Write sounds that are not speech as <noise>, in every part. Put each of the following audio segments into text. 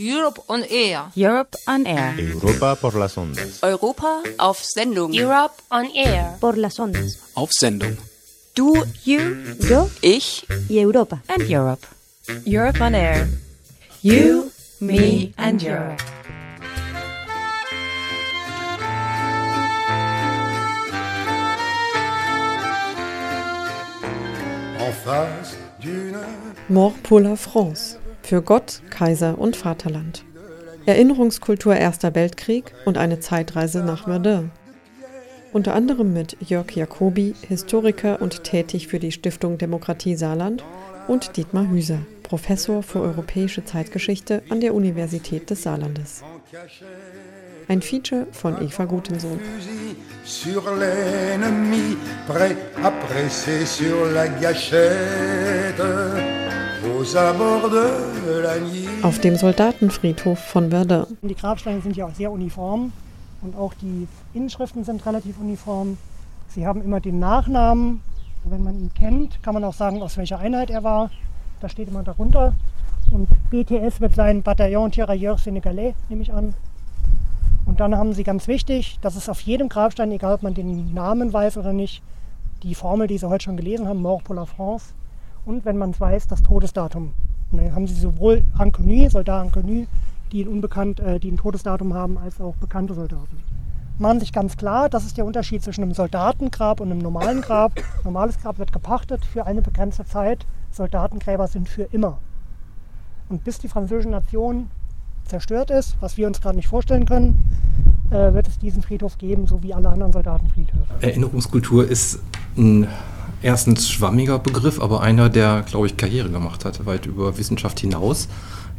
Europe on Air. Europe on Air. Europa por las ondas. Europa auf Sendung. Europe on Air. Por las ondas. Auf Sendung. Du, you, yo, ich y Europa. And Europe. Europe on Air. You, me and Europe. Mort pour la France. Für Gott, Kaiser und Vaterland. Erinnerungskultur Erster Weltkrieg und eine Zeitreise nach Verdun. Unter anderem mit Jörg Jacobi, Historiker und tätig für die Stiftung Demokratie Saarland, und Dietmar Hüser, Professor für europäische Zeitgeschichte an der Universität des Saarlandes. Ein Feature von Eva Gutensohn. Sur Auf dem Soldatenfriedhof von Verdun. Die Grabsteine sind ja auch sehr uniform und auch die Inschriften sind relativ uniform. Sie haben immer den Nachnamen. Wenn man ihn kennt, kann man auch sagen, aus welcher Einheit er war. Da steht immer darunter. Und BTS wird sein Bataillon Tirailleurs Sénégalais, nehme ich an. Und dann haben sie ganz wichtig, das ist auf jedem Grabstein, egal ob man den Namen weiß oder nicht, die Formel, die Sie heute schon gelesen haben, Mort pour la France. Und wenn man es weiß, das Todesdatum. Und dann haben sie sowohl Inconnu, Soldat Inconnu, die ein, unbekannt, äh, die ein Todesdatum haben, als auch bekannte Soldaten. Machen sich ganz klar, das ist der Unterschied zwischen einem Soldatengrab und einem normalen Grab. <coughs> Normales Grab wird gepachtet für eine begrenzte Zeit. Soldatengräber sind für immer. Und bis die französische Nation zerstört ist, was wir uns gerade nicht vorstellen können, äh, wird es diesen Friedhof geben, so wie alle anderen Soldatenfriedhöfe. Erinnerungskultur ist ein erstens schwammiger Begriff, aber einer, der, glaube ich, Karriere gemacht hat, weit über Wissenschaft hinaus.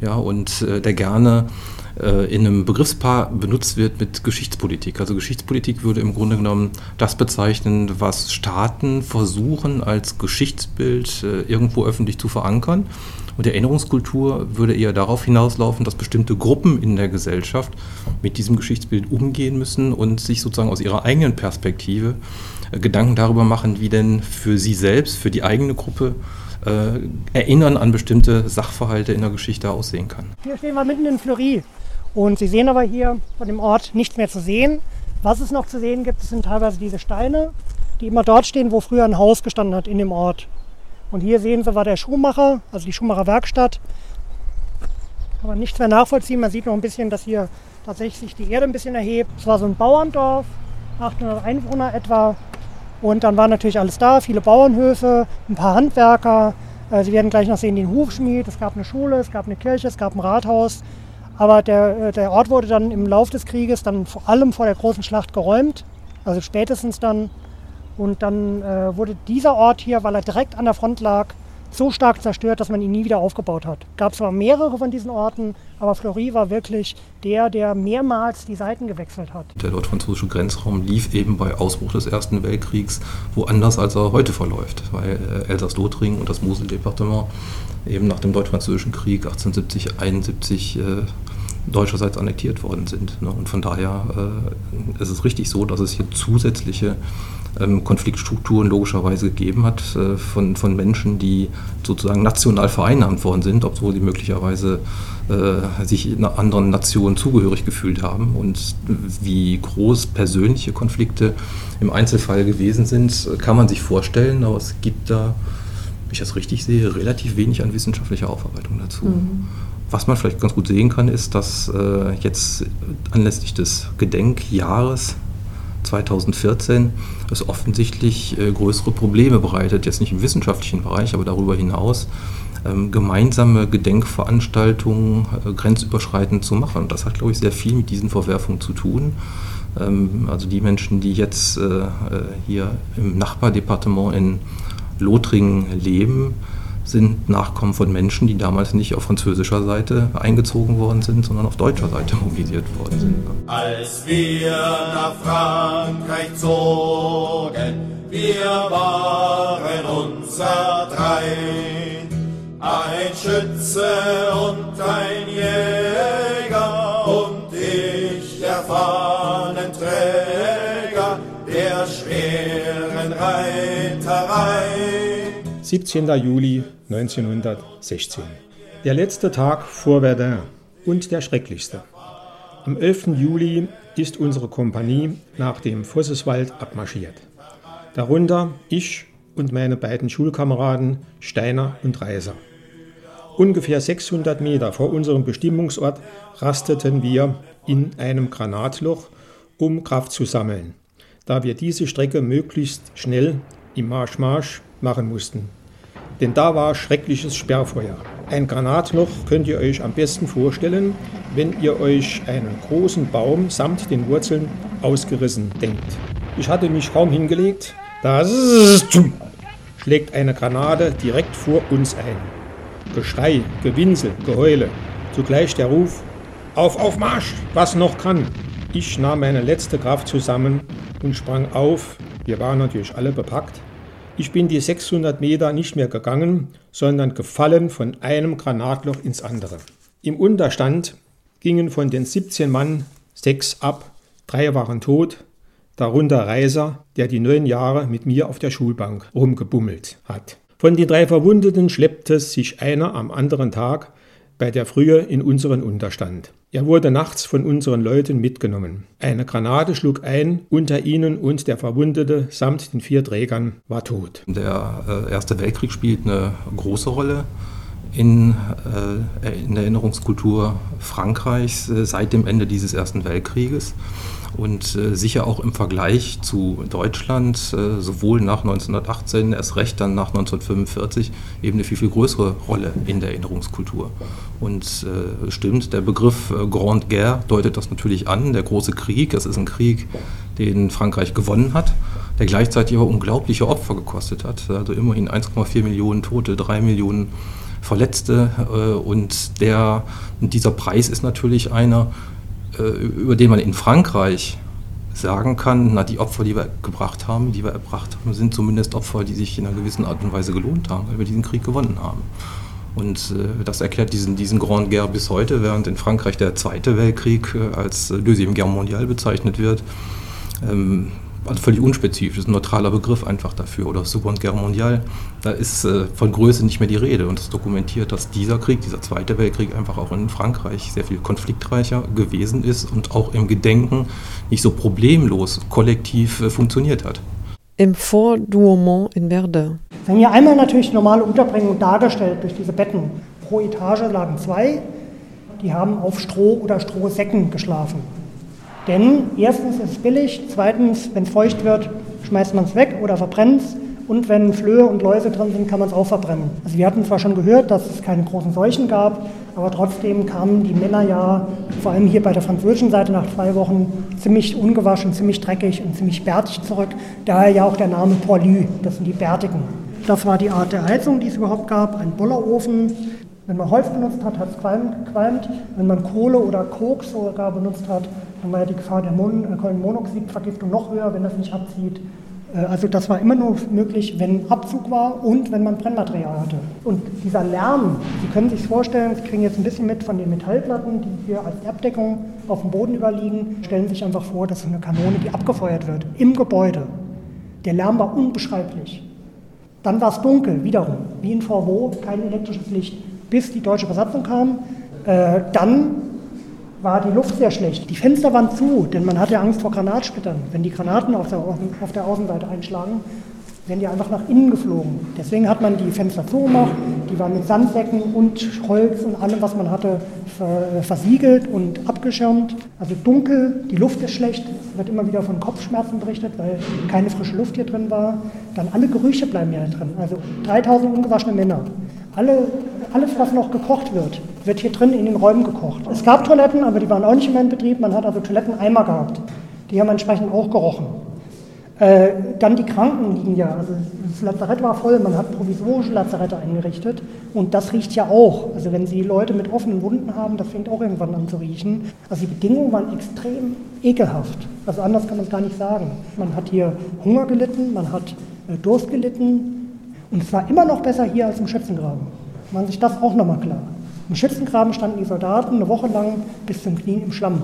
Ja, und äh, der gerne äh, in einem Begriffspaar benutzt wird mit Geschichtspolitik. Also Geschichtspolitik würde im Grunde genommen das bezeichnen, was Staaten versuchen als Geschichtsbild äh, irgendwo öffentlich zu verankern. Und Erinnerungskultur würde eher darauf hinauslaufen, dass bestimmte Gruppen in der Gesellschaft mit diesem Geschichtsbild umgehen müssen und sich sozusagen aus ihrer eigenen Perspektive Gedanken darüber machen, wie denn für sie selbst, für die eigene Gruppe äh, Erinnern an bestimmte Sachverhalte in der Geschichte aussehen kann. Hier stehen wir mitten in Fleury und Sie sehen aber hier von dem Ort nichts mehr zu sehen. Was es noch zu sehen gibt, sind teilweise diese Steine, die immer dort stehen, wo früher ein Haus gestanden hat in dem Ort. Und hier sehen Sie, war der Schuhmacher, also die Schuhmacherwerkstatt. Kann man nichts mehr nachvollziehen. Man sieht noch ein bisschen, dass hier tatsächlich sich die Erde ein bisschen erhebt. Es war so ein Bauerndorf, 800 Einwohner etwa. Und dann war natürlich alles da, viele Bauernhöfe, ein paar Handwerker. Äh, Sie werden gleich noch sehen den Hufschmied. Es gab eine Schule, es gab eine Kirche, es gab ein Rathaus. Aber der, äh, der Ort wurde dann im Laufe des Krieges dann vor allem vor der großen Schlacht geräumt. Also spätestens dann. Und dann äh, wurde dieser Ort hier, weil er direkt an der Front lag, so stark zerstört, dass man ihn nie wieder aufgebaut hat. Gab zwar mehrere von diesen Orten, aber Fleury war wirklich der, der mehrmals die Seiten gewechselt hat. Der deutsch-französische Grenzraum lief eben bei Ausbruch des Ersten Weltkriegs woanders, als er heute verläuft, weil äh, Elsass-Lothringen und das Mosel-Departement eben nach dem deutsch-französischen Krieg 1870, 71 äh, deutscherseits annektiert worden sind. Ne? Und von daher äh, ist es richtig so, dass es hier zusätzliche ähm, Konfliktstrukturen logischerweise gegeben hat äh, von, von Menschen, die sozusagen national vereinnahmt worden sind, obwohl sie möglicherweise äh, sich einer anderen Nation zugehörig gefühlt haben. Und wie groß persönliche Konflikte im Einzelfall gewesen sind, kann man sich vorstellen, aber es gibt da, wenn ich das richtig sehe, relativ wenig an wissenschaftlicher Aufarbeitung dazu. Mhm. Was man vielleicht ganz gut sehen kann, ist, dass äh, jetzt anlässlich des Gedenkjahres 2014 es offensichtlich äh, größere Probleme bereitet, jetzt nicht im wissenschaftlichen Bereich, aber darüber hinaus, ähm, gemeinsame Gedenkveranstaltungen äh, grenzüberschreitend zu machen. Das hat, glaube ich, sehr viel mit diesen Verwerfungen zu tun. Ähm, also die Menschen, die jetzt äh, äh hier im Nachbardepartement in Lothringen leben, sind Nachkommen von Menschen, die damals nicht auf französischer Seite eingezogen worden sind, sondern auf deutscher Seite mobilisiert worden sind. Als wir nach Frankreich zogen, wir waren unser drei, ein Schütze und ein 17. Juli 1916. Der letzte Tag vor Verdun. und der schrecklichste. Am 11. Juli ist unsere Kompanie nach dem Vosseswald abmarschiert. Darunter ich und meine beiden Schulkameraden Steiner und Reiser. Ungefähr 600 Meter vor unserem Bestimmungsort rasteten wir in einem Granatloch, um Kraft zu sammeln, da wir diese Strecke möglichst schnell im Marsch-Marsch machen mussten. Denn da war schreckliches Sperrfeuer. Ein Granatloch könnt ihr euch am besten vorstellen, wenn ihr euch einen großen Baum samt den Wurzeln ausgerissen denkt. Ich hatte mich kaum hingelegt, da schlägt eine Granate direkt vor uns ein. Geschrei, Gewinsel, Geheule. Zugleich der Ruf, auf, auf Marsch, was noch kann. Ich nahm meine letzte Kraft zusammen und sprang auf. Wir waren natürlich alle bepackt. Ich bin die 600 Meter nicht mehr gegangen, sondern gefallen von einem Granatloch ins andere. Im Unterstand gingen von den 17 Mann sechs ab, drei waren tot, darunter Reiser, der die neun Jahre mit mir auf der Schulbank rumgebummelt hat. Von den drei Verwundeten schleppte sich einer am anderen Tag bei der Frühe in unseren Unterstand. Er wurde nachts von unseren Leuten mitgenommen. Eine Granate schlug ein unter ihnen und der Verwundete samt den vier Trägern war tot. Der äh, Erste Weltkrieg spielt eine große Rolle in, äh, in der Erinnerungskultur Frankreichs äh, seit dem Ende dieses Ersten Weltkrieges und äh, sicher auch im Vergleich zu Deutschland, äh, sowohl nach 1918, erst recht dann nach 1945, eben eine viel, viel größere Rolle in der Erinnerungskultur. Und äh, stimmt, der Begriff äh, Grande Guerre deutet das natürlich an, der große Krieg, es ist ein Krieg, den Frankreich gewonnen hat, der gleichzeitig aber unglaubliche Opfer gekostet hat. Also immerhin 1,4 Millionen Tote, 3 Millionen Verletzte äh, und der, dieser Preis ist natürlich einer, äh, über den man in Frankreich sagen kann, na, die Opfer, die wir gebracht haben, die wir erbracht haben, sind zumindest Opfer, die sich in einer gewissen Art und Weise gelohnt haben, weil wir diesen Krieg gewonnen haben. Und äh, das erklärt diesen, diesen Grand Guerre bis heute, während in Frankreich der Zweite Weltkrieg äh, als Deuxième Guerre mondiale bezeichnet wird. Ähm, also völlig unspezifisch, ist ein neutraler Begriff einfach dafür. Oder Seconde Guerre mondiale, da ist äh, von Größe nicht mehr die Rede. Und das dokumentiert, dass dieser Krieg, dieser Zweite Weltkrieg, einfach auch in Frankreich sehr viel konfliktreicher gewesen ist und auch im Gedenken nicht so problemlos kollektiv äh, funktioniert hat. Im Fort Douaumont in Verdun. Wir haben hier einmal natürlich normale Unterbringung dargestellt durch diese Betten. Pro Etage lagen zwei, die haben auf Stroh oder Strohsäcken geschlafen. Denn erstens ist es billig, zweitens, wenn es feucht wird, schmeißt man es weg oder verbrennt es. Und wenn Flöhe und Läuse drin sind, kann man es auch verbrennen. Also wir hatten zwar schon gehört, dass es keine großen Seuchen gab, aber trotzdem kamen die Männer ja, vor allem hier bei der französischen Seite nach zwei Wochen, ziemlich ungewaschen, ziemlich dreckig und ziemlich bärtig zurück. Daher ja auch der Name Poilu, das sind die Bärtigen. Das war die Art der Heizung, die es überhaupt gab, ein Bullerofen. Wenn man Holz benutzt hat, hat es gequalmt. Wenn man Kohle oder Koks sogar benutzt hat, dann war ja die Gefahr der Mon äh, Kohlenmonoxidvergiftung noch höher, wenn das nicht abzieht. Äh, also das war immer nur möglich, wenn Abzug war und wenn man Brennmaterial hatte. Und dieser Lärm, Sie können sich vorstellen, Sie kriegen jetzt ein bisschen mit von den Metallplatten, die hier als Erbdeckung auf dem Boden überliegen. Stellen sich einfach vor, das ist eine Kanone, die abgefeuert wird im Gebäude. Der Lärm war unbeschreiblich. Dann war es dunkel, wiederum, wie in Vorwo, kein elektrisches Licht, bis die deutsche Besatzung kam. Äh, dann war die Luft sehr schlecht. Die Fenster waren zu, denn man hatte Angst vor Granatsplittern. Wenn die Granaten auf der, auf der Außenseite einschlagen, wären die einfach nach innen geflogen. Deswegen hat man die Fenster zugemacht, die waren mit Sandsäcken und Holz und allem, was man hatte, versiegelt und abgeschirmt. Also dunkel, die Luft ist schlecht, wird immer wieder von Kopfschmerzen berichtet, weil keine frische Luft hier drin war. Dann alle Gerüche bleiben hier drin. Also 3000 ungewaschene Männer. Alle, alles, was noch gekocht wird, wird hier drin in den Räumen gekocht. Es gab Toiletten, aber die waren auch nicht mehr in Betrieb. Man hat also Toiletteneimer gehabt. Die haben entsprechend auch gerochen. Äh, dann die Kranken liegen ja. Also das Lazarett war voll, man hat provisorische Lazarette eingerichtet. Und das riecht ja auch. Also wenn Sie Leute mit offenen Wunden haben, das fängt auch irgendwann an zu riechen. Also die Bedingungen waren extrem ekelhaft. Also anders kann man es gar nicht sagen. Man hat hier Hunger gelitten, man hat äh, Durst gelitten, und es war immer noch besser hier als im Schützengraben. Machen sich das auch nochmal klar. Im Schützengraben standen die Soldaten eine Woche lang bis zum Knien im Schlamm.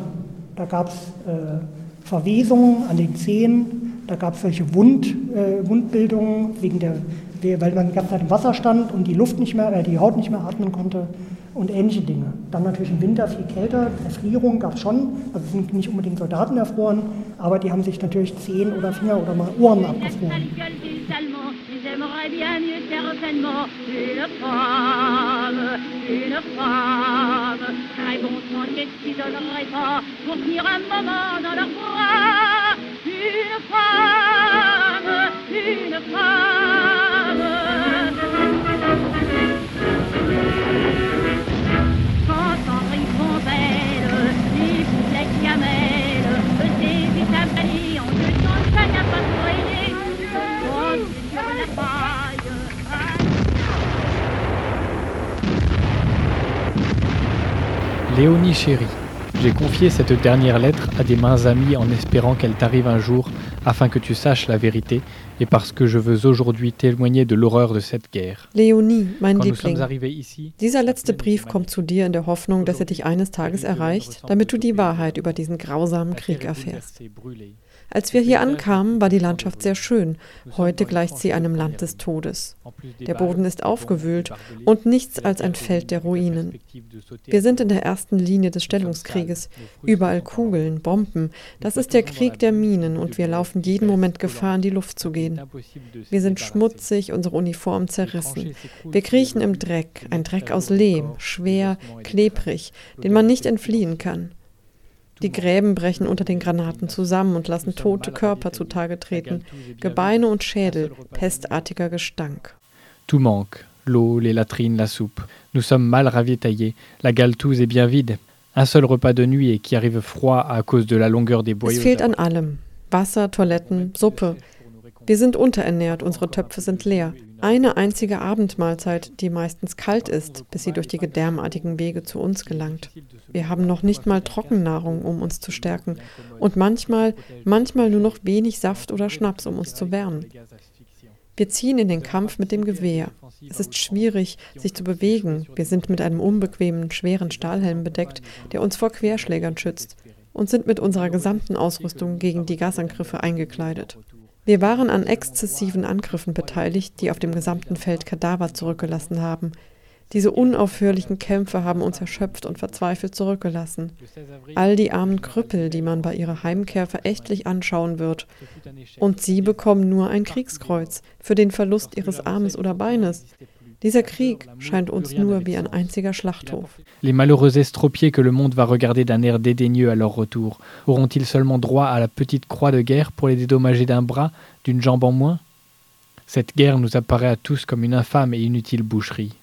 Da gab es äh, Verwesungen an den Zehen, da gab es solche Wund, äh, Wundbildungen wegen der weil man die ganze Zeit im Wasser stand und die Luft nicht mehr, äh, die Haut nicht mehr atmen konnte und ähnliche Dinge. Dann natürlich im Winter viel kälter, Erfrierung gab es schon, also sind nicht unbedingt Soldaten erfroren, aber die haben sich natürlich Zehen oder Finger oder mal Ohren abgefroren. Léonie chérie, j'ai confié cette dernière lettre à des mains amies en espérant qu'elle t'arrive un jour afin que tu saches la vérité et parce que je veux aujourd'hui témoigner de l'horreur de cette guerre. Leonie, mein Liebling, dieser letzte Brief kommt zu dir in der Hoffnung, dass er dich eines Tages erreicht, damit du die Wahrheit über diesen grausamen Krieg erfährst. Als wir hier ankamen, war die Landschaft sehr schön. Heute gleicht sie einem Land des Todes. Der Boden ist aufgewühlt und nichts als ein Feld der Ruinen. Wir sind in der ersten Linie des Stellungskrieges. Überall Kugeln, Bomben. Das ist der Krieg der Minen und wir laufen jeden Moment Gefahr, in die Luft zu gehen. Wir sind schmutzig, unsere Uniformen zerrissen. Wir kriechen im Dreck, ein Dreck aus Lehm, schwer, klebrig, den man nicht entfliehen kann. Die Gräben brechen unter den Granaten zusammen und lassen tote Körper zutage treten, Gebeine und Schädel, pestartiger Gestank. Tout manque, l'eau, les latrines, la soupe. Nous sommes mal ravitaillés, la galtouze est bien vide. Un seul repas de nuit et qui arrive froid à cause de la longueur des Es boyaux. fehlt an allem. Wasser, Toiletten, Suppe. Wir sind unterernährt, unsere Töpfe sind leer. Eine einzige Abendmahlzeit, die meistens kalt ist, bis sie durch die gedärmartigen Wege zu uns gelangt. Wir haben noch nicht mal Trockennahrung, um uns zu stärken. Und manchmal, manchmal nur noch wenig Saft oder Schnaps, um uns zu wärmen. Wir ziehen in den Kampf mit dem Gewehr. Es ist schwierig, sich zu bewegen. Wir sind mit einem unbequemen, schweren Stahlhelm bedeckt, der uns vor Querschlägern schützt, und sind mit unserer gesamten Ausrüstung gegen die Gasangriffe eingekleidet. Wir waren an exzessiven Angriffen beteiligt, die auf dem gesamten Feld Kadaver zurückgelassen haben. Diese unaufhörlichen Kämpfe haben uns erschöpft und verzweifelt zurückgelassen. All die armen Krüppel, die man bei ihrer Heimkehr verächtlich anschauen wird. Und sie bekommen nur ein Kriegskreuz für den Verlust ihres Armes oder Beines. Dieser Krieg scheint uns nur wie ein einziger Schlachthof. Les malheureux estropiés que le monde va regarder d'un air dédaigneux à leur retour, auront-ils seulement droit à la petite croix de guerre pour les dédommager d'un bras, d'une jambe en moins Cette guerre nous apparaît à tous comme une infâme et inutile boucherie.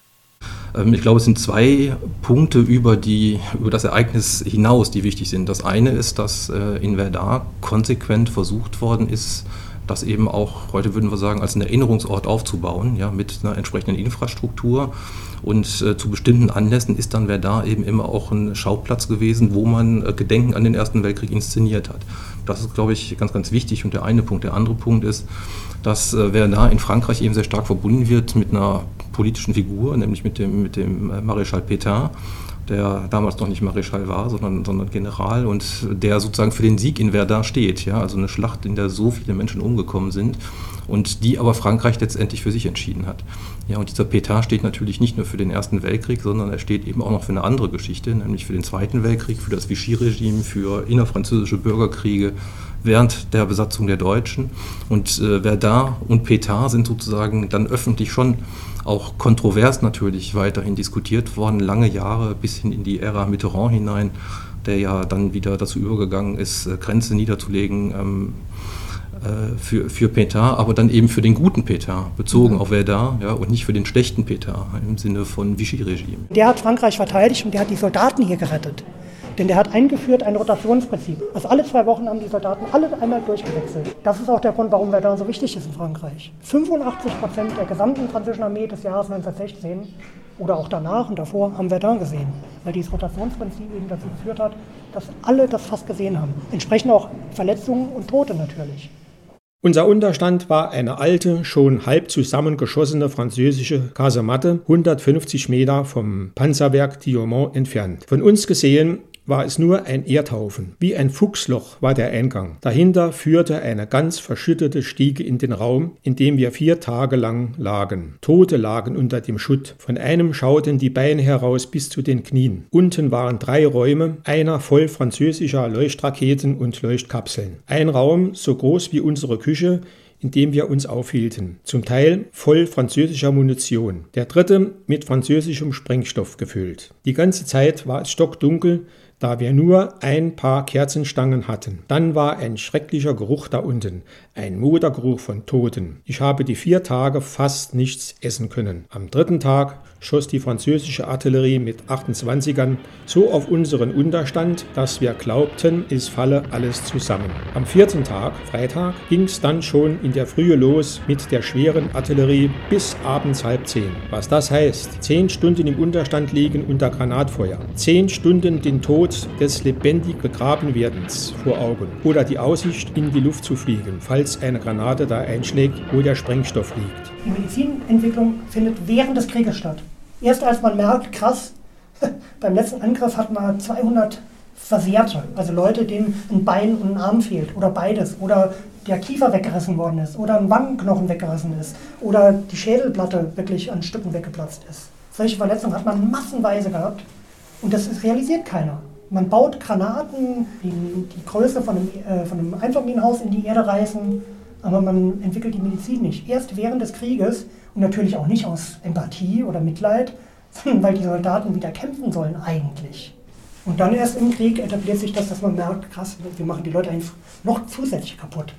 Ähm, Ich glaube, es sind zwei Punkte über, die, über das Ereignis hinaus, die wichtig sind. Das eine ist, dass äh, in Verdun konsequent versucht worden ist, das eben auch, heute würden wir sagen, als einen Erinnerungsort aufzubauen, ja, mit einer entsprechenden Infrastruktur. Und äh, zu bestimmten Anlässen ist dann Verdun eben immer auch ein Schauplatz gewesen, wo man äh, Gedenken an den Ersten Weltkrieg inszeniert hat. Das ist, glaube ich, ganz, ganz wichtig. Und der eine Punkt. Der andere Punkt ist, dass äh, Verdun in Frankreich eben sehr stark verbunden wird mit einer politischen Figur, nämlich mit dem, mit dem äh, Maréchal Pétain, der damals noch nicht Maréchal war, sondern, sondern General und der sozusagen für den Sieg in Verdun steht. Ja? Also eine Schlacht, in der so viele Menschen umgekommen sind und die aber Frankreich letztendlich für sich entschieden hat. Ja, und dieser Pétain steht natürlich nicht nur für den Ersten Weltkrieg, sondern er steht eben auch noch für eine andere Geschichte, nämlich für den Zweiten Weltkrieg, für das Vichy-Regime, für innerfranzösische Bürgerkriege während der Besatzung der Deutschen. Und äh, Verdun und Pétain sind sozusagen dann öffentlich schon auch kontrovers natürlich weiterhin diskutiert worden, lange Jahre bis hin in die Ära Mitterrand hinein, der ja dann wieder dazu übergegangen ist, äh, Grenzen niederzulegen ähm, äh, für, für Pétain, aber dann eben für den guten Pétain, bezogen Mhm. auf Verdun, ja, und nicht für den schlechten Pétain im Sinne von Vichy-Regime. Der hat Frankreich verteidigt und der hat die Soldaten hier gerettet. Denn der hat eingeführt ein Rotationsprinzip. Also alle zwei Wochen haben die Soldaten alle einmal durchgewechselt. Das ist auch der Grund, warum Verdun so wichtig ist in Frankreich. 85 Prozent der gesamten französischen Armee des Jahres 1916 oder auch danach und davor haben Verdun gesehen. Weil dieses Rotationsprinzip eben dazu geführt hat, dass alle das fast gesehen haben. Entsprechend auch Verletzungen und Tote natürlich. Unser Unterstand war eine alte, schon halb zusammengeschossene französische Kasematte, 150 Meter vom Panzerwerk Diomont entfernt. Von uns gesehen war es nur ein Erdhaufen. Wie ein Fuchsloch war der Eingang. Dahinter führte eine ganz verschüttete Stiege in den Raum, in dem wir vier Tage lang lagen. Tote lagen unter dem Schutt. Von einem schauten die Beine heraus bis zu den Knien. Unten waren drei Räume, einer voll französischer Leuchtraketen und Leuchtkapseln. Ein Raum so groß wie unsere Küche, in dem wir uns aufhielten, zum Teil voll französischer Munition, der dritte mit französischem Sprengstoff gefüllt. Die ganze Zeit war es stockdunkel, da wir nur ein paar Kerzenstangen hatten. Dann war ein schrecklicher Geruch da unten, ein Modergeruch von Toten. Ich habe die vier Tage fast nichts essen können. Am dritten Tag schoss die französische Artillerie mit 28ern so auf unseren Unterstand, dass wir glaubten, es falle alles zusammen. Am vierten Tag, Freitag, ging es dann schon in der Frühe los mit der schweren Artillerie bis abends halb zehn. Was das heißt, zehn Stunden im Unterstand liegen unter Granatfeuer, zehn Stunden den Tod des lebendig begraben werdens vor Augen oder die Aussicht in die Luft zu fliegen, falls falls eine Granate da einschlägt, wo der Sprengstoff liegt. Die Medizinentwicklung findet während des Krieges statt. Erst als man merkt, krass, <laughs> beim letzten Angriff hatten wir 200 Versehrte, also Leute, denen ein Bein und ein Arm fehlt oder beides oder der Kiefer weggerissen worden ist oder ein Wangenknochen weggerissen ist oder die Schädelplatte wirklich an Stücken weggeplatzt ist. Solche Verletzungen hat man massenweise gehabt und das realisiert keiner. Man baut Granaten, die die Größe von einem, äh, von einem Einfamilienhaus in die Erde reißen, aber man entwickelt die Medizin nicht. Erst während des Krieges und natürlich auch nicht aus Empathie oder Mitleid, <laughs> sondern weil die Soldaten wieder kämpfen sollen eigentlich. Und dann erst im Krieg etabliert sich das, dass man merkt, krass, wir machen die Leute einfach noch zusätzlich kaputt.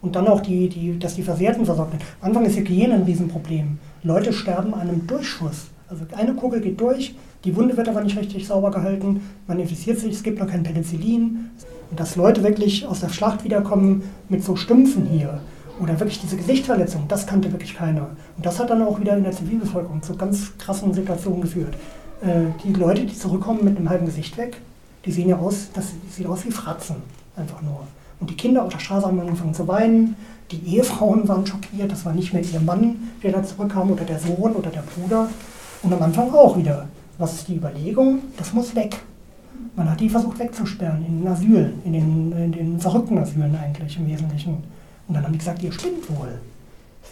Und dann auch, die, die, dass die Versehrten versorgt werden. Am Anfang ist Hygiene ein Riesenproblem. Leute sterben an einem Durchschuss. Also eine Kugel geht durch, die Wunde wird aber nicht richtig sauber gehalten, man infiziert sich, es gibt noch kein Penicillin. Und dass Leute wirklich aus der Schlacht wiederkommen mit so Stümpfen hier oder wirklich diese Gesichtsverletzung, das kannte wirklich keiner. Und das hat dann auch wieder in der Zivilbevölkerung zu ganz krassen Situationen geführt. Äh, die Leute, die zurückkommen mit einem halben Gesicht weg, die sehen ja aus, das sieht aus wie Fratzen, einfach nur. Und die Kinder auf der Straße haben angefangen zu weinen, die Ehefrauen waren schockiert, das war nicht mehr ihr Mann, der da zurückkam oder der Sohn oder der Bruder. Und am Anfang auch wieder. Was ist die Überlegung? Das muss weg. Man hat die versucht wegzusperren in den Asylen, in den, in den verrückten Asylen eigentlich im Wesentlichen. Und dann haben die gesagt, ihr spinnt wohl.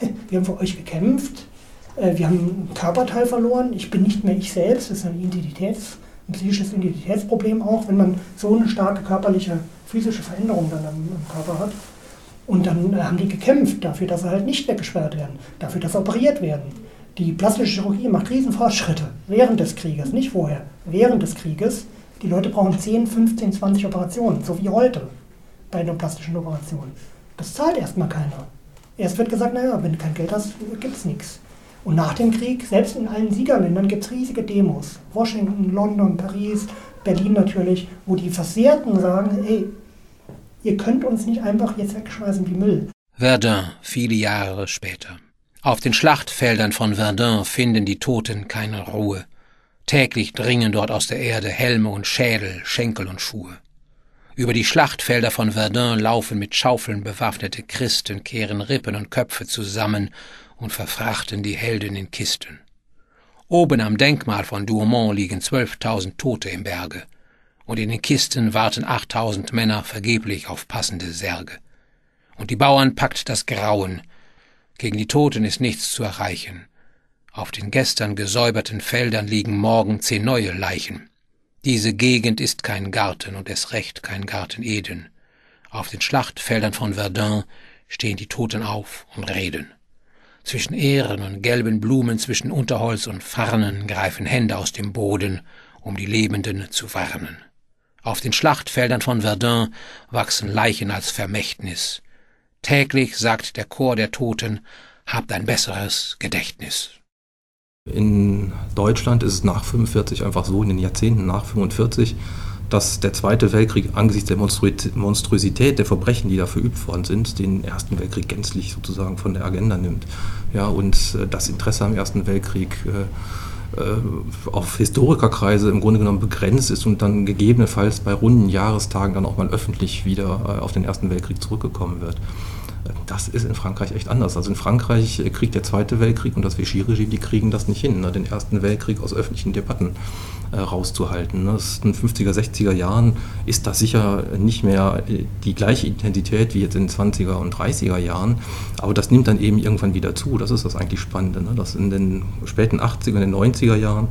<laughs> Wir haben für euch gekämpft, äh, wir haben einen Körperteil verloren, ich bin nicht mehr ich selbst, das ist ein, Identitäts-, ein psychisches Identitätsproblem auch, wenn man so eine starke körperliche, physische Veränderung dann am, am Körper hat. Und dann äh, haben die gekämpft dafür, dass sie halt nicht weggesperrt werden, dafür, dass sie operiert werden. Die plastische Chirurgie macht Riesenfortschritte während des Krieges, nicht vorher, während des Krieges. Die Leute brauchen 10, 15, 20 Operationen, so wie heute bei einer plastischen Operation. Das zahlt erstmal keiner. Erst wird gesagt, naja, wenn du kein Geld hast, gibt es nichts. Und nach dem Krieg, selbst in allen Siegerländern, gibt es riesige Demos. Washington, London, Paris, Berlin natürlich, wo die Versehrten sagen, ey, ihr könnt uns nicht einfach jetzt wegschmeißen wie Müll. Verdun, viele Jahre später. Auf den Schlachtfeldern von Verdun finden die Toten keine Ruhe. Täglich dringen dort aus der Erde Helme und Schädel, Schenkel und Schuhe. Über die Schlachtfelder von Verdun laufen mit Schaufeln bewaffnete Christen, kehren Rippen und Köpfe zusammen und verfrachten die Helden in Kisten. Oben am Denkmal von Douaumont liegen zwölftausend Tote im Berge, und in den Kisten warten achttausend Männer vergeblich auf passende Särge. Und die Bauern packt das Grauen, gegen die Toten ist nichts zu erreichen. Auf den gestern gesäuberten Feldern liegen morgen zehn neue Leichen. Diese Gegend ist kein Garten und es recht kein Garten Eden. Auf den Schlachtfeldern von Verdun stehen die Toten auf und reden. Zwischen Ähren und gelben Blumen, zwischen Unterholz und Farnen greifen Hände aus dem Boden, um die Lebenden zu warnen. Auf den Schlachtfeldern von Verdun wachsen Leichen als Vermächtnis. Täglich sagt der Chor der Toten, habt ein besseres Gedächtnis. In Deutschland ist es nach 45 einfach so, in den Jahrzehnten nach 45, dass der Zweite Weltkrieg angesichts der Monstrosität der Verbrechen, die da verübt worden sind, den Ersten Weltkrieg gänzlich sozusagen von der Agenda nimmt. Ja, und äh, das Interesse am Ersten Weltkrieg äh, auf Historikerkreise im Grunde genommen begrenzt ist und dann gegebenenfalls bei runden Jahrestagen dann auch mal öffentlich wieder auf den Ersten Weltkrieg zurückgekommen wird. Das ist in Frankreich echt anders. Also in Frankreich kriegt der Zweite Weltkrieg und das Vichy-Regime, die kriegen das nicht hin, ne? den Ersten Weltkrieg aus öffentlichen Debatten äh, rauszuhalten. Ne? in den 50er, 60er Jahren ist das sicher nicht mehr äh, die gleiche Intensität wie jetzt in den 20er und 30er Jahren, aber das nimmt dann eben irgendwann wieder zu. Das ist das eigentlich Spannende, ne? dass in den späten 80er, und den 90er Jahren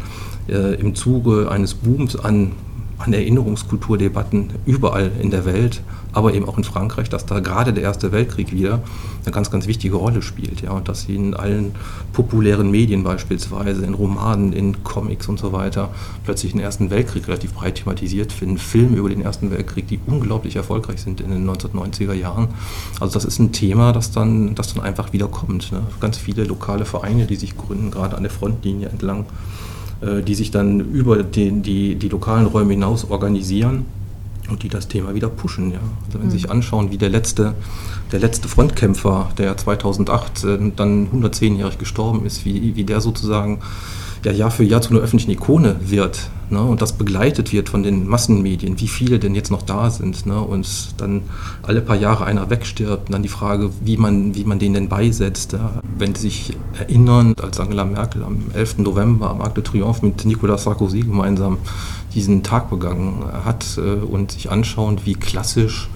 äh, im Zuge eines Booms an an Erinnerungskulturdebatten überall in der Welt, aber eben auch in Frankreich, dass da gerade der Erste Weltkrieg wieder eine ganz, ganz wichtige Rolle spielt. Ja, und dass sie in allen populären Medien beispielsweise, in Romanen, in Comics und so weiter, plötzlich den Ersten Weltkrieg relativ breit thematisiert finden. Filme über den Ersten Weltkrieg, die unglaublich erfolgreich sind in den 1990er Jahren. Also das ist ein Thema, das dann, das dann einfach wieder kommt. Ne? Ganz viele lokale Vereine, die sich gründen, gerade an der Frontlinie entlang die sich dann über den, die, die lokalen Räume hinaus organisieren und die das Thema wieder pushen. Ja. Also wenn Sie sich mhm. anschauen, wie der letzte, der letzte Frontkämpfer, der 2008 äh, dann 110-jährig gestorben ist, wie, wie der sozusagen ja Jahr für Jahr zu einer öffentlichen Ikone wird ne, und das begleitet wird von den Massenmedien, wie viele denn jetzt noch da sind ne, und dann alle paar Jahre einer wegstirbt und dann die Frage, wie man, wie man den denn beisetzt. Ja. Wenn Sie sich erinnern, als Angela Merkel am 11. November am Arc de Triomphe mit Nicolas Sarkozy gemeinsam diesen Tag begangen hat äh, und sich anschauen, wie klassisch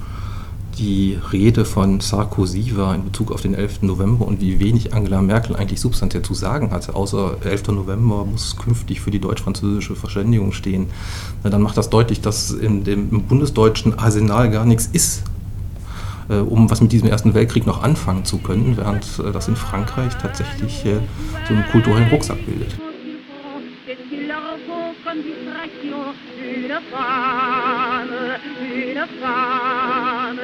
die Rede von Sarkozy war in Bezug auf den 11. November und wie wenig Angela Merkel eigentlich substanziell zu sagen hatte, außer 11. November muss künftig für die deutsch-französische Verständigung stehen, na, dann macht das deutlich, dass in dem, im bundesdeutschen Arsenal gar nichts ist, äh, um was mit diesem Ersten Weltkrieg noch anfangen zu können, während äh, das in Frankreich tatsächlich äh, so einen kulturellen Rucksack bildet. Une femme, une femme,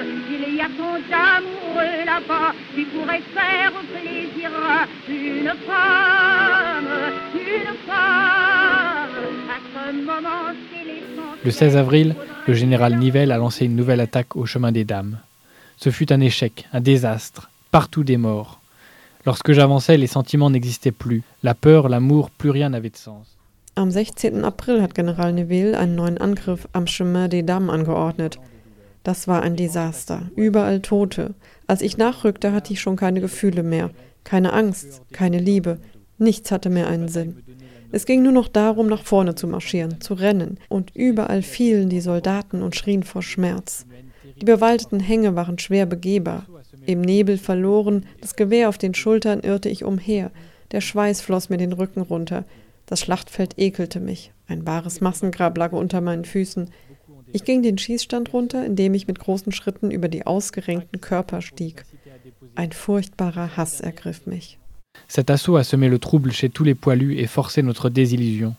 d'amoureux là-bas qui pourrait faire plaisir à une femme, une femme. À ce moment, le 16 avril, le général Nivelle a lancé une nouvelle attaque au chemin des dames. Ce fut un échec, un désastre, partout des morts. Lorsque j'avançais, les sentiments n'existaient plus. La peur, l'amour, plus rien n'avait de sens. Am 16. April hat General Neville einen neuen Angriff am Chemin des Dames angeordnet. Das war ein Desaster. Überall Tote. Als ich nachrückte, hatte ich schon keine Gefühle mehr. Keine Angst, keine Liebe. Nichts hatte mehr einen Sinn. Es ging nur noch darum, nach vorne zu marschieren, zu rennen. Und überall fielen die Soldaten und schrien vor Schmerz. Die bewaldeten Hänge waren schwer begehbar. Im Nebel verloren, das Gewehr auf den Schultern irrte ich umher. Der Schweiß floss mir den Rücken runter. Das Schlachtfeld ekelte mich. Ein wahres Massengrab lag unter meinen Füßen. Ich ging den Schießstand runter, indem ich mit großen Schritten über die ausgerenkten Körper stieg. Ein furchtbarer Hass ergriff mich. Cet assaut a semé le trouble chez tous les poilus et forcé notre désillusion.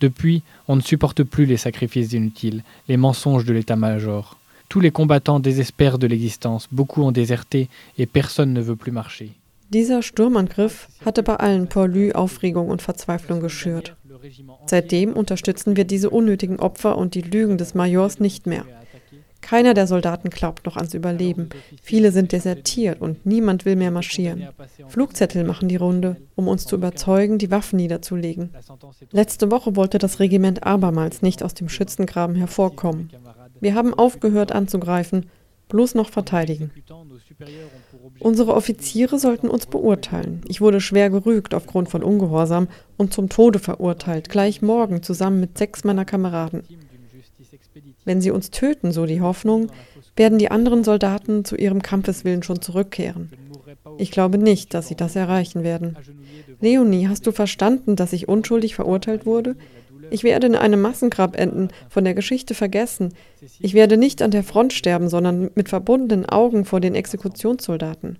Depuis, on ne supporte plus les sacrifices inutiles, les mensonges de l'état-major. Tous les combattants désespèrent de l'existence, beaucoup ont déserté et personne ne veut plus marcher. Dieser Sturmangriff hatte bei allen Paulus Aufregung und Verzweiflung geschürt. Seitdem unterstützen wir diese unnötigen Opfer und die Lügen des Majors nicht mehr. Keiner der Soldaten glaubt noch ans Überleben. Viele sind desertiert und niemand will mehr marschieren. Flugzettel machen die Runde, um uns zu überzeugen, die Waffen niederzulegen. Letzte Woche wollte das Regiment abermals nicht aus dem Schützengraben hervorkommen. Wir haben aufgehört anzugreifen, bloß noch verteidigen. Unsere Offiziere sollten uns beurteilen. Ich wurde schwer gerügt aufgrund von Ungehorsam und zum Tode verurteilt, gleich morgen zusammen mit sechs meiner Kameraden. Wenn sie uns töten, so die Hoffnung, werden die anderen Soldaten zu ihrem Kampfeswillen schon zurückkehren. Ich glaube nicht, dass sie das erreichen werden. Leonie, hast du verstanden, dass ich unschuldig verurteilt wurde? Ich werde in einem Massengrab enden, von der Geschichte vergessen. Ich werde nicht an der Front sterben, sondern mit verbundenen Augen vor den Exekutionssoldaten.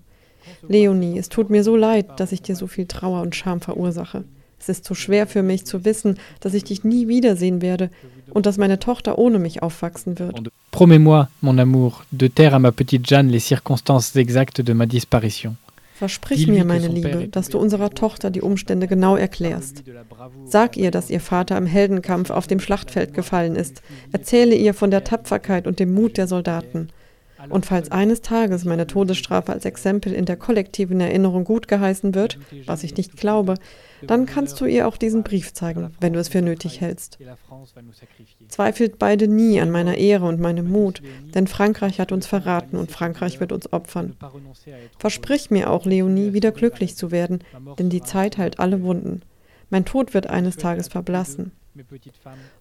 Leonie, es tut mir so leid, dass ich dir so viel Trauer und Scham verursache. Es ist so schwer für mich zu wissen, dass ich dich nie wiedersehen werde und dass meine Tochter ohne mich aufwachsen wird. Promets-moi, mon amour, de taire à ma petite Jeanne les circonstances exactes de ma disparition. Versprich mir, meine Liebe, dass du unserer Tochter die Umstände genau erklärst. Sag ihr, dass ihr Vater im Heldenkampf auf dem Schlachtfeld gefallen ist. Erzähle ihr von der Tapferkeit und dem Mut der Soldaten. Und falls eines Tages meine Todesstrafe als Exempel in der kollektiven Erinnerung gut geheißen wird, was ich nicht glaube, dann kannst du ihr auch diesen Brief zeigen, wenn du es für nötig hältst. Zweifelt beide nie an meiner Ehre und meinem Mut, denn Frankreich hat uns verraten und Frankreich wird uns opfern. Versprich mir auch, Leonie, wieder glücklich zu werden, denn die Zeit heilt alle Wunden. Mein Tod wird eines Tages verblassen.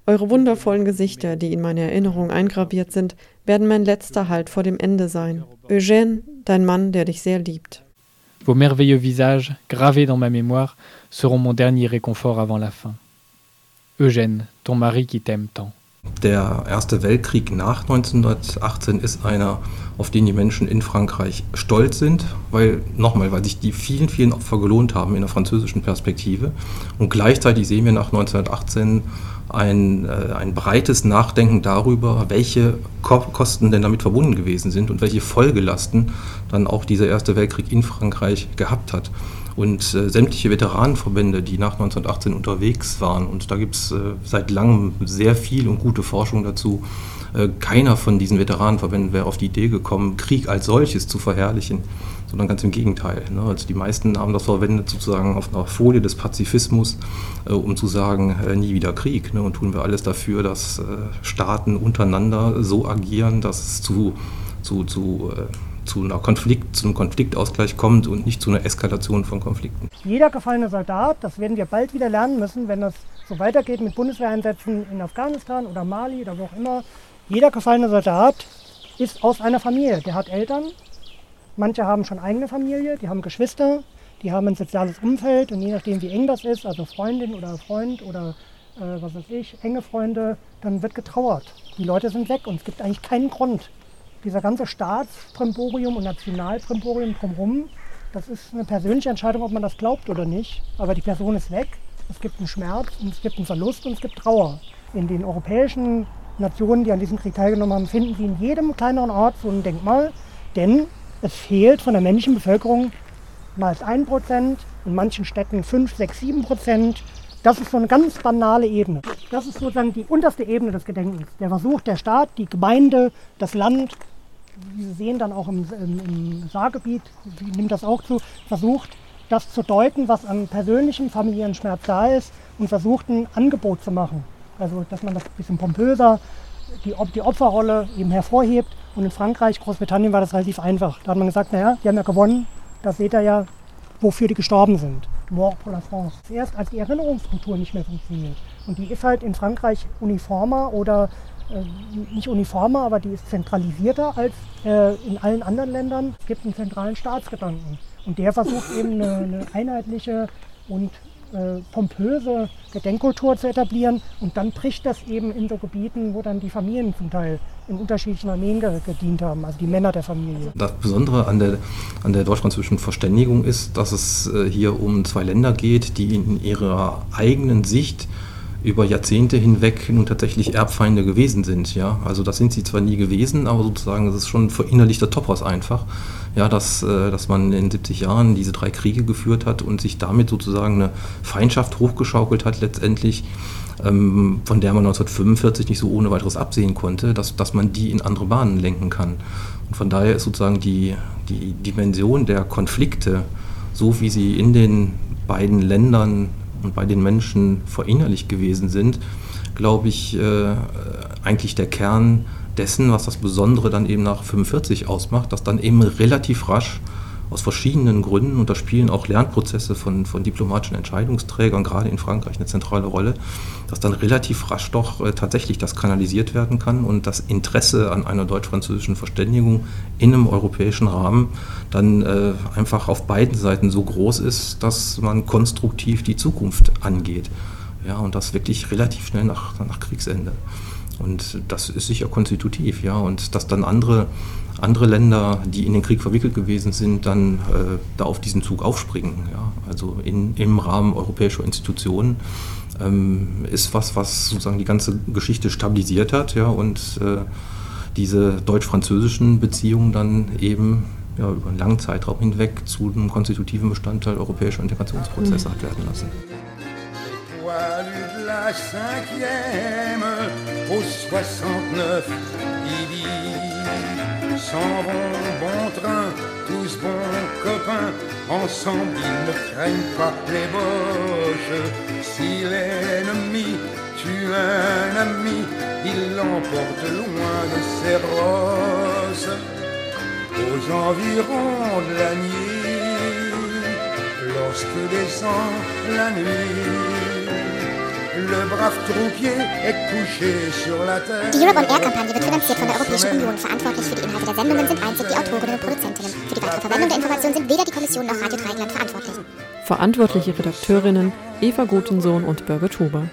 Eure wundervollen Gesichter, die in meine Erinnerung eingraviert sind, werden mein letzter Halt vor dem Ende sein. Eugène, dein Mann, der dich sehr liebt. Vos merveilleux visages, gravés dans ma mémoire, seront mon dernier réconfort avant la fin. Eugène, ton mari qui t'aime tant. Der Erste Weltkrieg nach 1918 ist einer, auf den die Menschen in Frankreich stolz sind, weil, nochmal, weil sich die vielen, vielen Opfer gelohnt haben in der französischen Perspektive. Und gleichzeitig sehen wir nach 1918 ein, äh, ein breites Nachdenken darüber, welche Kosten denn damit verbunden gewesen sind und welche Folgelasten dann auch dieser Erste Weltkrieg in Frankreich gehabt hat. Und äh, sämtliche Veteranenverbände, die nach 1918 unterwegs waren, und da gibt es äh, seit langem sehr viel und gute Forschung dazu, keiner von diesen Veteranenverbänden wäre auf die Idee gekommen, Krieg als solches zu verherrlichen, sondern ganz im Gegenteil. Ne? Also die meisten haben das verwendet sozusagen auf einer Folie des Pazifismus, äh, um zu sagen, äh, nie wieder Krieg. Ne? Und tun wir alles dafür, dass äh, Staaten untereinander so agieren, dass es zu, zu, zu zu, einer Konflikt, zu einem Konfliktausgleich kommt und nicht zu einer Eskalation von Konflikten. Jeder gefallene Soldat, das werden wir bald wieder lernen müssen, wenn das so weitergeht mit Bundeswehreinsätzen in Afghanistan oder Mali oder wo auch immer. Jeder gefallene Soldat ist aus einer Familie. Der hat Eltern, manche haben schon eigene Familie, die haben Geschwister, die haben ein soziales Umfeld und je nachdem, wie eng das ist, also Freundin oder Freund oder äh, was weiß ich, enge Freunde, dann wird getrauert. Die Leute sind weg und es gibt eigentlich keinen Grund, dieser ganze Staatsprimborium und Nationalprimborium drumherum, das ist eine persönliche Entscheidung, ob man das glaubt oder nicht. Aber die Person ist weg, es gibt einen Schmerz und es gibt einen Verlust und es gibt Trauer. In den europäischen Nationen, die an diesem Krieg teilgenommen haben, finden Sie in jedem kleineren Ort so ein Denkmal, denn es fehlt von der männlichen Bevölkerung meist 1%, in manchen Städten 5, 6, 7%. Das ist so eine ganz banale Ebene. Das ist sozusagen die unterste Ebene des Gedenkens. Der Versuch der Staat, die Gemeinde, das Land, wie Sie sehen dann auch im, im, im Saargebiet, nimmt das auch zu, versucht, das zu deuten, was an persönlichem familiären Schmerz da ist und versucht ein Angebot zu machen. Also dass man das ein bisschen pompöser, die, die Opferrolle eben hervorhebt. Und in Frankreich, Großbritannien war das relativ einfach. Da hat man gesagt, naja, die haben ja gewonnen, da seht ihr ja, wofür die gestorben sind. Mort pour la France. Erst als die Erinnerungskultur nicht mehr funktioniert. Und die ist halt in Frankreich uniformer oder äh, nicht uniformer, aber die ist zentralisierter als äh, in allen anderen Ländern. Es gibt einen zentralen Staatsgedanken. Und der versucht eben eine, eine einheitliche und äh, pompöse Gedenkkultur zu etablieren. Und dann bricht das eben in so Gebieten, wo dann die Familien zum Teil in unterschiedlichen Armeen gedient haben, also die Männer der Familie. Das Besondere an der, an der deutsch-französischen Verständigung ist, dass es äh, hier um zwei Länder geht, die in ihrer eigenen Sicht über Jahrzehnte hinweg nun tatsächlich Erbfeinde gewesen sind. Ja? Also das sind sie zwar nie gewesen, aber sozusagen das ist schon verinnerlichter Topos einfach, ja, dass, äh, dass man in 70 Jahren diese drei Kriege geführt hat und sich damit sozusagen eine Feindschaft hochgeschaukelt hat letztendlich, ähm, von der man 1945 nicht so ohne weiteres absehen konnte, dass, dass man die in andere Bahnen lenken kann. Und von daher ist sozusagen die, die Dimension der Konflikte, so wie sie in den beiden Ländern und bei den Menschen verinnerlicht gewesen sind, glaube ich, äh, eigentlich der Kern dessen, was das Besondere dann eben nach 45 ausmacht, dass dann eben relativ rasch aus verschiedenen Gründen, und da spielen auch Lernprozesse von, von diplomatischen Entscheidungsträgern, gerade in Frankreich, eine zentrale Rolle, dass dann relativ rasch doch äh, tatsächlich das kanalisiert werden kann und das Interesse an einer deutsch-französischen Verständigung in einem europäischen Rahmen dann äh, einfach auf beiden Seiten so groß ist, dass man konstruktiv die Zukunft angeht. Ja, und das wirklich relativ schnell nach, nach Kriegsende. Und das ist sicher konstitutiv, ja. Und dass dann andere, andere Länder, die in den Krieg verwickelt gewesen sind, dann äh, da auf diesen Zug aufspringen, ja. Also in, im Rahmen europäischer Institutionen ähm, ist was, was sozusagen die ganze Geschichte stabilisiert hat, ja. Und äh, diese deutsch-französischen Beziehungen dann eben ja, über einen langen Zeitraum hinweg zu einem konstitutiven Bestandteil europäischer Integrationsprozesse hat werden lassen. La cinquième au 69 Bibi s'en vont bon train, tous bons copains, ensemble ils ne craignent pas les boches. Si l'ennemi tue un ami, il l'emporte loin de ses roses. Aux environs de la nuit, lorsque descend la nuit, Die Europe on Air Kampagne wird finanziert von der Europäischen Union. Verantwortlich für die Inhalte der Sendungen sind einzig die Autorinnen und Produzentinnen. Für die weitere Verwendung der Informationen sind weder die Kommission noch Radio Dreieckland verantwortlich. Verantwortliche Redakteurinnen Eva Gutensohn und Birgit Huber.